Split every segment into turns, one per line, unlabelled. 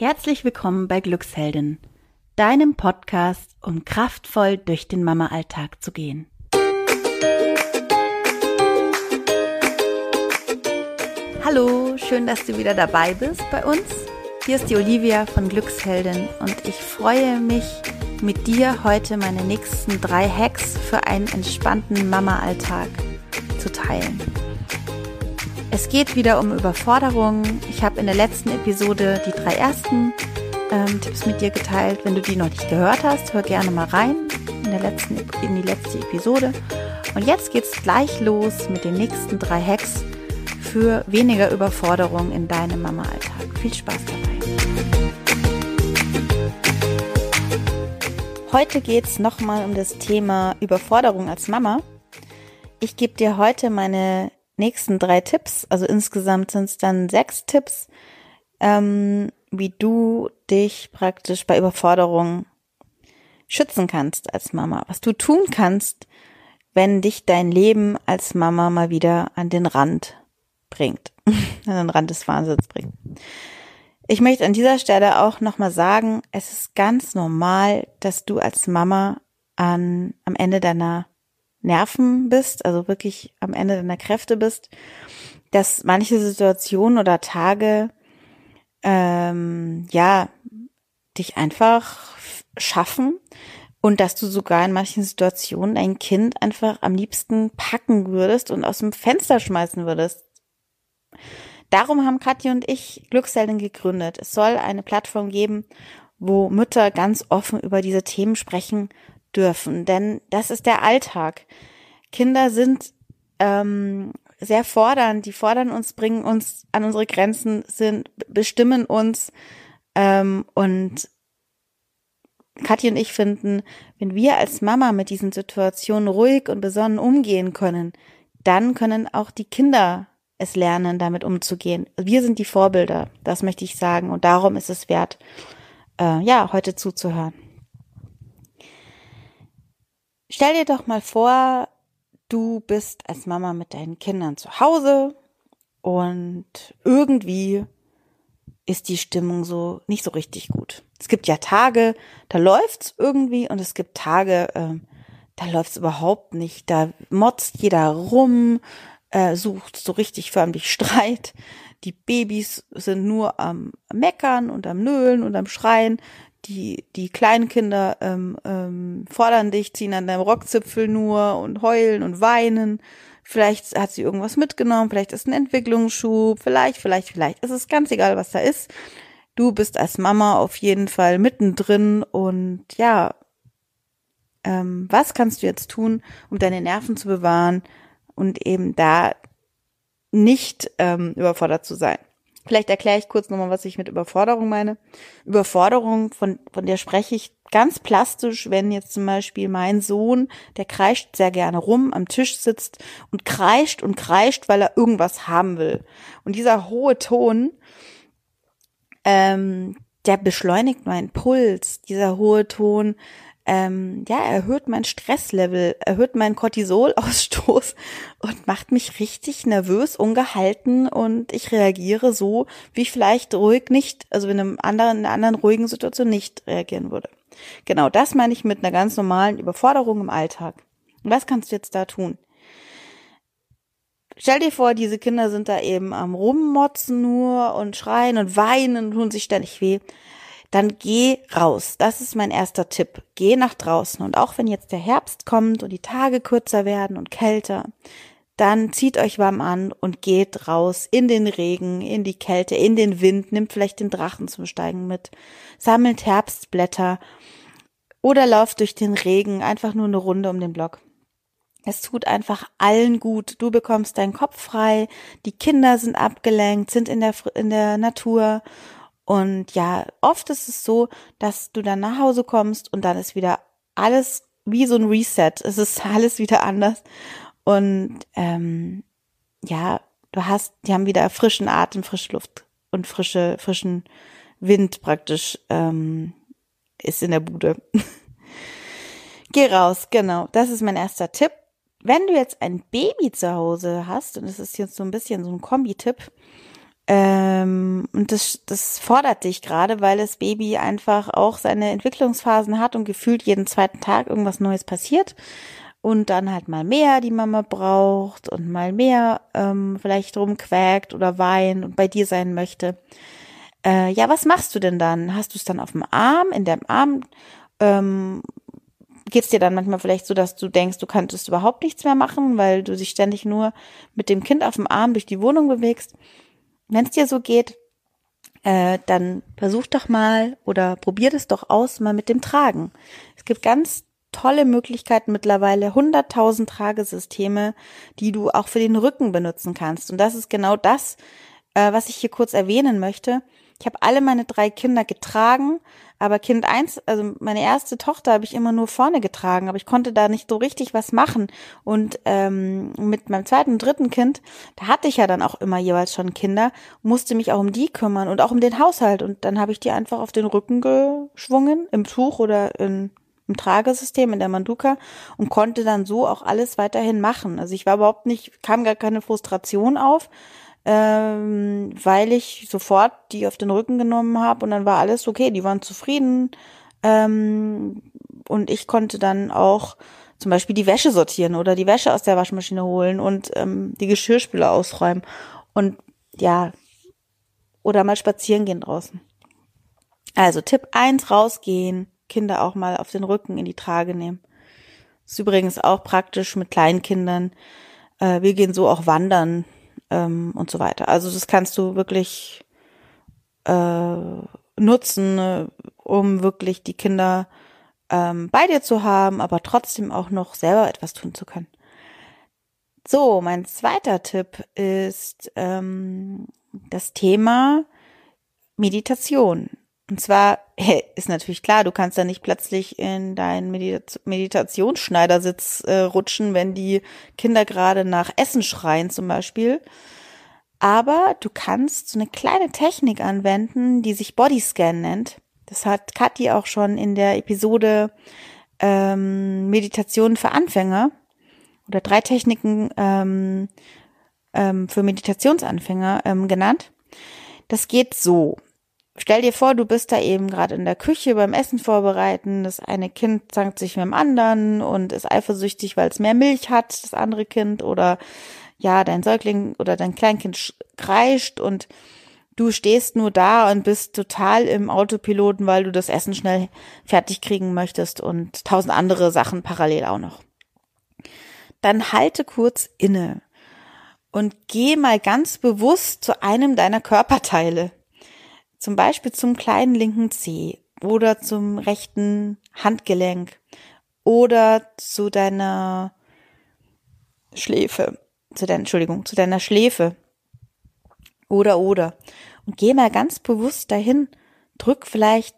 Herzlich willkommen bei Glücksheldin, deinem Podcast, um kraftvoll durch den Mama-Alltag zu gehen. Hallo, schön, dass du wieder dabei bist bei uns. Hier ist die Olivia von Glücksheldin und ich freue mich, mit dir heute meine nächsten drei Hacks für einen entspannten Mama-Alltag zu teilen. Es geht wieder um Überforderung. Ich habe in der letzten Episode die drei ersten ähm, Tipps mit dir geteilt. Wenn du die noch nicht gehört hast, hör gerne mal rein in, der letzten, in die letzte Episode. Und jetzt geht's gleich los mit den nächsten drei Hacks für weniger Überforderung in deinem Mama-Alltag. Viel Spaß dabei. Heute geht's nochmal um das Thema Überforderung als Mama. Ich gebe dir heute meine nächsten drei Tipps, also insgesamt sind es dann sechs Tipps, ähm, wie du dich praktisch bei Überforderung schützen kannst als Mama. Was du tun kannst, wenn dich dein Leben als Mama mal wieder an den Rand bringt, an den Rand des Wahnsinns bringt. Ich möchte an dieser Stelle auch nochmal sagen, es ist ganz normal, dass du als Mama an, am Ende deiner Nerven bist, also wirklich am Ende deiner Kräfte bist, dass manche Situationen oder Tage ähm, ja dich einfach schaffen und dass du sogar in manchen Situationen ein Kind einfach am liebsten packen würdest und aus dem Fenster schmeißen würdest. Darum haben Katja und ich Glücksheldin gegründet. Es soll eine Plattform geben, wo Mütter ganz offen über diese Themen sprechen dürfen, denn das ist der Alltag. Kinder sind ähm, sehr fordernd, die fordern uns, bringen uns an unsere Grenzen, sind, bestimmen uns ähm, und Katja und ich finden, wenn wir als Mama mit diesen Situationen ruhig und besonnen umgehen können, dann können auch die Kinder es lernen, damit umzugehen. Wir sind die Vorbilder, das möchte ich sagen. Und darum ist es wert, äh, ja, heute zuzuhören. Stell dir doch mal vor, du bist als Mama mit deinen Kindern zu Hause und irgendwie ist die Stimmung so nicht so richtig gut. Es gibt ja Tage, da läuft's irgendwie und es gibt Tage, äh, da läuft's überhaupt nicht. Da motzt jeder rum, äh, sucht so richtig förmlich Streit. Die Babys sind nur am Meckern und am Nölen und am Schreien die, die kleinen Kinder ähm, ähm, fordern dich, ziehen an deinem Rockzipfel nur und heulen und weinen. Vielleicht hat sie irgendwas mitgenommen, vielleicht ist ein Entwicklungsschub, vielleicht, vielleicht, vielleicht. Es ist ganz egal, was da ist. Du bist als Mama auf jeden Fall mittendrin und ja, ähm, was kannst du jetzt tun, um deine Nerven zu bewahren und eben da nicht ähm, überfordert zu sein? Vielleicht erkläre ich kurz nochmal, was ich mit Überforderung meine. Überforderung, von, von der spreche ich ganz plastisch, wenn jetzt zum Beispiel mein Sohn, der kreischt sehr gerne rum, am Tisch sitzt und kreischt und kreischt, weil er irgendwas haben will. Und dieser hohe Ton, ähm, der beschleunigt meinen Puls. Dieser hohe Ton ähm, ja, erhöht mein Stresslevel, erhöht meinen Cortisolausstoß und macht mich richtig nervös, ungehalten und ich reagiere so, wie ich vielleicht ruhig nicht, also in einem anderen, in einer anderen ruhigen Situation nicht reagieren würde. Genau, das meine ich mit einer ganz normalen Überforderung im Alltag. Was kannst du jetzt da tun? Stell dir vor, diese Kinder sind da eben am Rummotzen nur und schreien und weinen und tun sich ständig weh dann geh raus. Das ist mein erster Tipp. Geh nach draußen. Und auch wenn jetzt der Herbst kommt und die Tage kürzer werden und kälter, dann zieht euch warm an und geht raus in den Regen, in die Kälte, in den Wind, nimmt vielleicht den Drachen zum Steigen mit, sammelt Herbstblätter oder lauft durch den Regen einfach nur eine Runde um den Block. Es tut einfach allen gut. Du bekommst deinen Kopf frei, die Kinder sind abgelenkt, sind in der, in der Natur und ja, oft ist es so, dass du dann nach Hause kommst und dann ist wieder alles wie so ein Reset. Es ist alles wieder anders. Und ähm, ja, du hast, die haben wieder frischen Atem, frische Luft und frische, frischen Wind praktisch ähm, ist in der Bude. Geh raus, genau. Das ist mein erster Tipp. Wenn du jetzt ein Baby zu Hause hast, und das ist jetzt so ein bisschen so ein Kombi-Tipp, Ähm, und das, das fordert dich gerade, weil das Baby einfach auch seine Entwicklungsphasen hat und gefühlt jeden zweiten Tag irgendwas Neues passiert. Und dann halt mal mehr die Mama braucht und mal mehr ähm, vielleicht rumquäkt oder weint und bei dir sein möchte. Äh, ja, was machst du denn dann? Hast du es dann auf dem Arm, in deinem Arm? Ähm, geht es dir dann manchmal vielleicht so, dass du denkst, du könntest überhaupt nichts mehr machen, weil du dich ständig nur mit dem Kind auf dem Arm durch die Wohnung bewegst. Wenn es dir so geht, äh, dann versuch doch mal oder probier das doch aus mal mit dem Tragen. Es gibt ganz tolle Möglichkeiten mittlerweile, 100.000 Tragesysteme, die du auch für den Rücken benutzen kannst. Und das ist genau das, äh, was ich hier kurz erwähnen möchte. Ich habe alle meine drei Kinder getragen, aber Kind eins, also meine erste Tochter habe ich immer nur vorne getragen, aber ich konnte da nicht so richtig was machen. Und ähm, mit meinem zweiten und dritten Kind, da hatte ich ja dann auch immer jeweils schon Kinder, musste mich auch um die kümmern und auch um den Haushalt. Und dann habe ich die einfach auf den Rücken geschwungen, im Tuch oder in, im Tragesystem, in der Manduka und konnte dann so auch alles weiterhin machen. Also ich war überhaupt nicht, kam gar keine Frustration auf, ähm, weil ich sofort die auf den Rücken genommen habe und dann war alles okay, die waren zufrieden ähm, und ich konnte dann auch zum Beispiel die Wäsche sortieren oder die Wäsche aus der Waschmaschine holen und ähm, die Geschirrspüler ausräumen und ja, oder mal spazieren gehen draußen. Also Tipp eins rausgehen, Kinder auch mal auf den Rücken in die Trage nehmen. ist übrigens auch praktisch mit Kleinkindern. Äh, wir gehen so auch wandern ähm, und so weiter. Also das kannst du wirklich äh, nutzen, äh, um wirklich die Kinder ähm, bei dir zu haben, aber trotzdem auch noch selber etwas tun zu können. So, mein zweiter Tipp ist ähm, das Thema Meditation. Und zwar hey, ist natürlich klar, du kannst ja nicht plötzlich in deinen Medita Meditationsschneidersitz äh, rutschen, wenn die Kinder gerade nach Essen schreien zum Beispiel. Aber du kannst so eine kleine Technik anwenden, die sich Bodyscan nennt. Das hat Kathi auch schon in der Episode ähm, Meditation für Anfänger oder drei Techniken ähm, ähm, für Meditationsanfänger ähm, genannt. Das geht so. Stell dir vor, du bist da eben gerade in der Küche beim Essen vorbereiten. Das eine Kind zankt sich mit dem anderen und ist eifersüchtig, weil es mehr Milch hat, das andere Kind. Oder ja, dein Säugling oder dein Kleinkind kreischt und du stehst nur da und bist total im Autopiloten, weil du das Essen schnell fertig kriegen möchtest und tausend andere Sachen parallel auch noch. Dann halte kurz inne und geh mal ganz bewusst zu einem deiner Körperteile. Zum Beispiel zum kleinen linken Zeh oder zum rechten Handgelenk oder zu deiner Schläfe, zu deiner, Entschuldigung, zu deiner Schläfe. Oder, oder. Und geh mal ganz bewusst dahin, drück vielleicht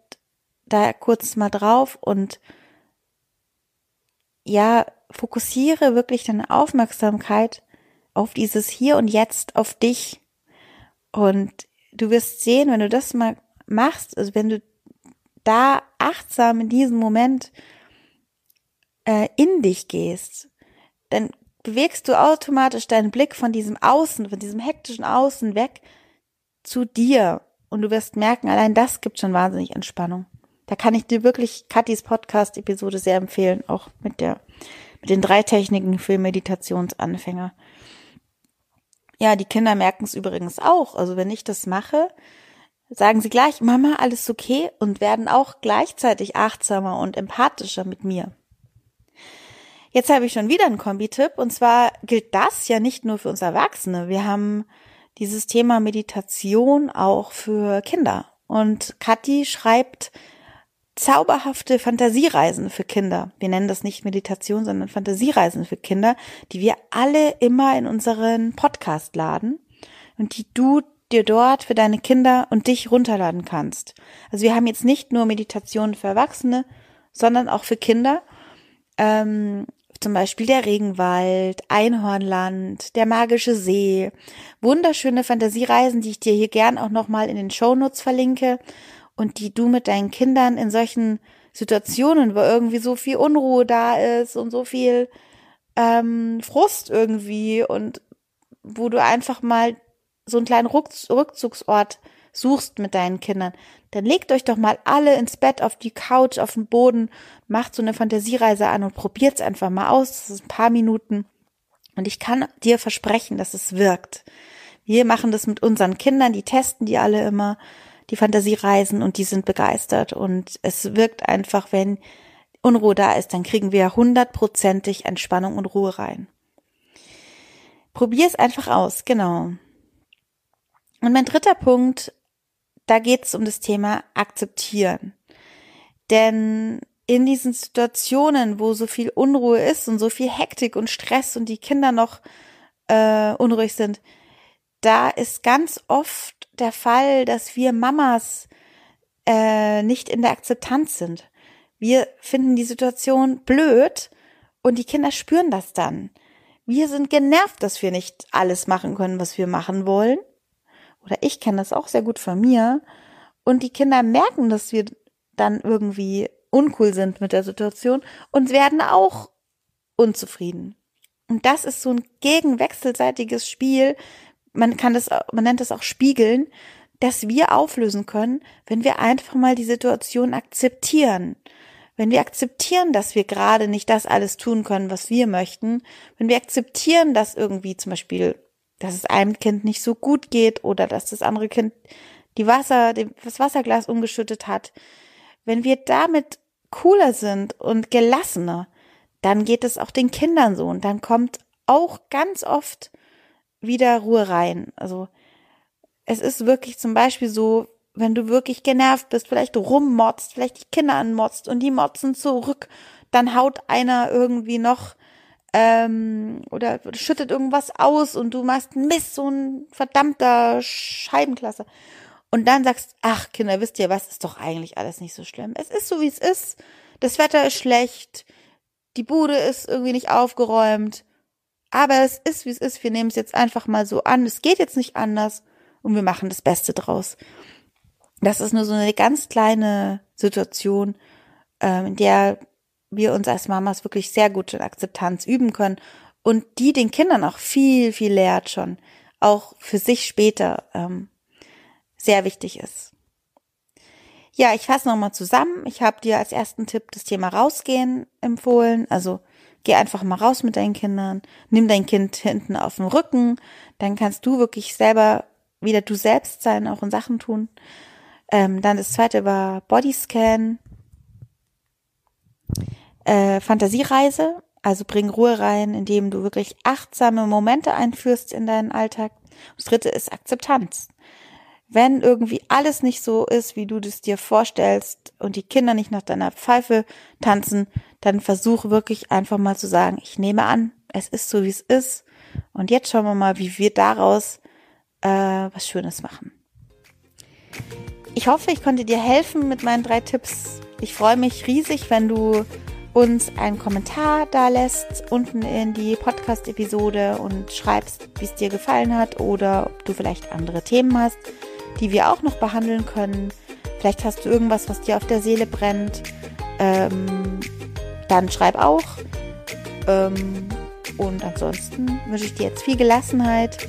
da kurz mal drauf und ja, fokussiere wirklich deine Aufmerksamkeit auf dieses Hier und Jetzt, auf dich. Und du wirst sehen, wenn du das mal machst, also wenn du da achtsam in diesem Moment äh, in dich gehst, dann bewegst du automatisch deinen Blick von diesem Außen, von diesem hektischen Außen weg zu dir. Und du wirst merken, allein das gibt schon wahnsinnig Entspannung. Da kann ich dir wirklich Katis Podcast-Episode sehr empfehlen, auch mit der, mit den drei Techniken für Meditationsanfänger. Ja, die Kinder merken es übrigens auch. Also wenn ich das mache, sagen sie gleich, Mama, alles okay und werden auch gleichzeitig achtsamer und empathischer mit mir. Jetzt habe ich schon wieder einen Kombi-Tipp und zwar gilt das ja nicht nur für uns Erwachsene. Wir haben dieses Thema Meditation auch für Kinder. Und Kathi schreibt zauberhafte Fantasiereisen für Kinder. Wir nennen das nicht Meditation, sondern Fantasiereisen für Kinder, die wir alle immer in unseren Podcast laden und die du dir dort für deine Kinder und dich runterladen kannst. Also wir haben jetzt nicht nur Meditationen für Erwachsene, sondern auch für Kinder. Ähm, zum Beispiel der Regenwald, Einhornland, der magische See, wunderschöne Fantasiereisen, die ich dir hier gern auch nochmal in den Shownotes verlinke und die du mit deinen Kindern in solchen Situationen, wo irgendwie so viel Unruhe da ist und so viel ähm, Frust irgendwie und wo du einfach mal so einen kleinen Rückzugsort suchst mit deinen Kindern, dann legt euch doch mal alle ins Bett, auf die Couch, auf den Boden, macht so eine Fantasiereise an und probiert's einfach mal aus. Das ist ein paar Minuten. Und ich kann dir versprechen, dass es wirkt. Wir machen das mit unseren Kindern, die testen die alle immer, die Fantasiereisen und die sind begeistert. Und es wirkt einfach, wenn Unruhe da ist, dann kriegen wir hundertprozentig Entspannung und Ruhe rein. Probier es einfach aus, genau. Und mein dritter Punkt da geht es um das Thema akzeptieren. Denn in diesen Situationen, wo so viel Unruhe ist und so viel Hektik und Stress und die Kinder noch äh, unruhig sind, da ist ganz oft der Fall, dass wir Mamas äh, nicht in der Akzeptanz sind. Wir finden die Situation blöd und die Kinder spüren das dann. Wir sind genervt, dass wir nicht alles machen können, was wir machen wollen oder ich kenne das auch sehr gut von mir, und die Kinder merken, dass wir dann irgendwie uncool sind mit der Situation und werden auch unzufrieden. Und das ist so ein gegenwechselseitiges Spiel. Man kann das, man nennt das auch Spiegeln, dass wir auflösen können, wenn wir einfach mal die Situation akzeptieren. Wenn wir akzeptieren, dass wir gerade nicht das alles tun können, was wir möchten, wenn wir akzeptieren, dass irgendwie zum Beispiel dass es einem Kind nicht so gut geht oder dass das andere Kind die Wasser, das Wasserglas umgeschüttet hat. Wenn wir damit cooler sind und gelassener, dann geht es auch den Kindern so und dann kommt auch ganz oft wieder Ruhe rein. Also es ist wirklich zum Beispiel so, wenn du wirklich genervt bist, vielleicht rummotzt, vielleicht die Kinder anmotzt und die motzen zurück, dann haut einer irgendwie noch ähm, oder schüttet irgendwas aus und du machst Mist, so ein verdammter Scheibenklasse. Und dann sagst, ach Kinder, wisst ihr was, ist doch eigentlich alles nicht so schlimm. Es ist so, wie es ist. Das Wetter ist schlecht. Die Bude ist irgendwie nicht aufgeräumt. Aber es ist, wie es ist. Wir nehmen es jetzt einfach mal so an. Es geht jetzt nicht anders. Und wir machen das Beste draus. Das ist nur so eine ganz kleine Situation, ähm, in der wir uns als Mamas wirklich sehr gut in Akzeptanz üben können und die den Kindern auch viel, viel lehrt schon, auch für sich später ähm, sehr wichtig ist. Ja, ich fasse nochmal zusammen. Ich habe dir als ersten Tipp das Thema Rausgehen empfohlen. Also geh einfach mal raus mit deinen Kindern, nimm dein Kind hinten auf den Rücken, dann kannst du wirklich selber wieder du selbst sein, auch in Sachen tun. Ähm, dann das zweite war Bodyscan äh, Fantasiereise, also bring Ruhe rein, indem du wirklich achtsame Momente einführst in deinen Alltag. Das dritte ist Akzeptanz. Wenn irgendwie alles nicht so ist, wie du das dir vorstellst und die Kinder nicht nach deiner Pfeife tanzen, dann versuch wirklich einfach mal zu sagen, ich nehme an, es ist so, wie es ist. Und jetzt schauen wir mal, wie wir daraus äh, was Schönes machen. Ich hoffe, ich konnte dir helfen mit meinen drei Tipps. Ich freue mich riesig, wenn du uns einen Kommentar da lässt unten in die Podcast-Episode und schreibst, wie es dir gefallen hat oder ob du vielleicht andere Themen hast, die wir auch noch behandeln können. Vielleicht hast du irgendwas, was dir auf der Seele brennt. Ähm, dann schreib auch. Ähm, und ansonsten wünsche ich dir jetzt viel Gelassenheit,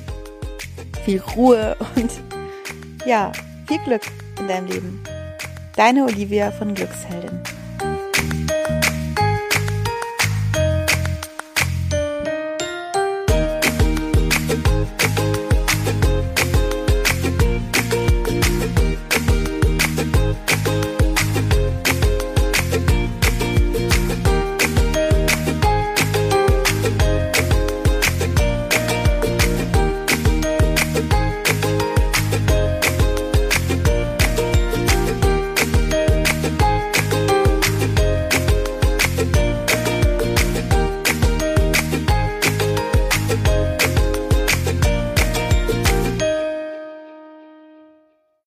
viel Ruhe und ja, viel Glück in deinem Leben. Deine Olivia von Glücksheldin.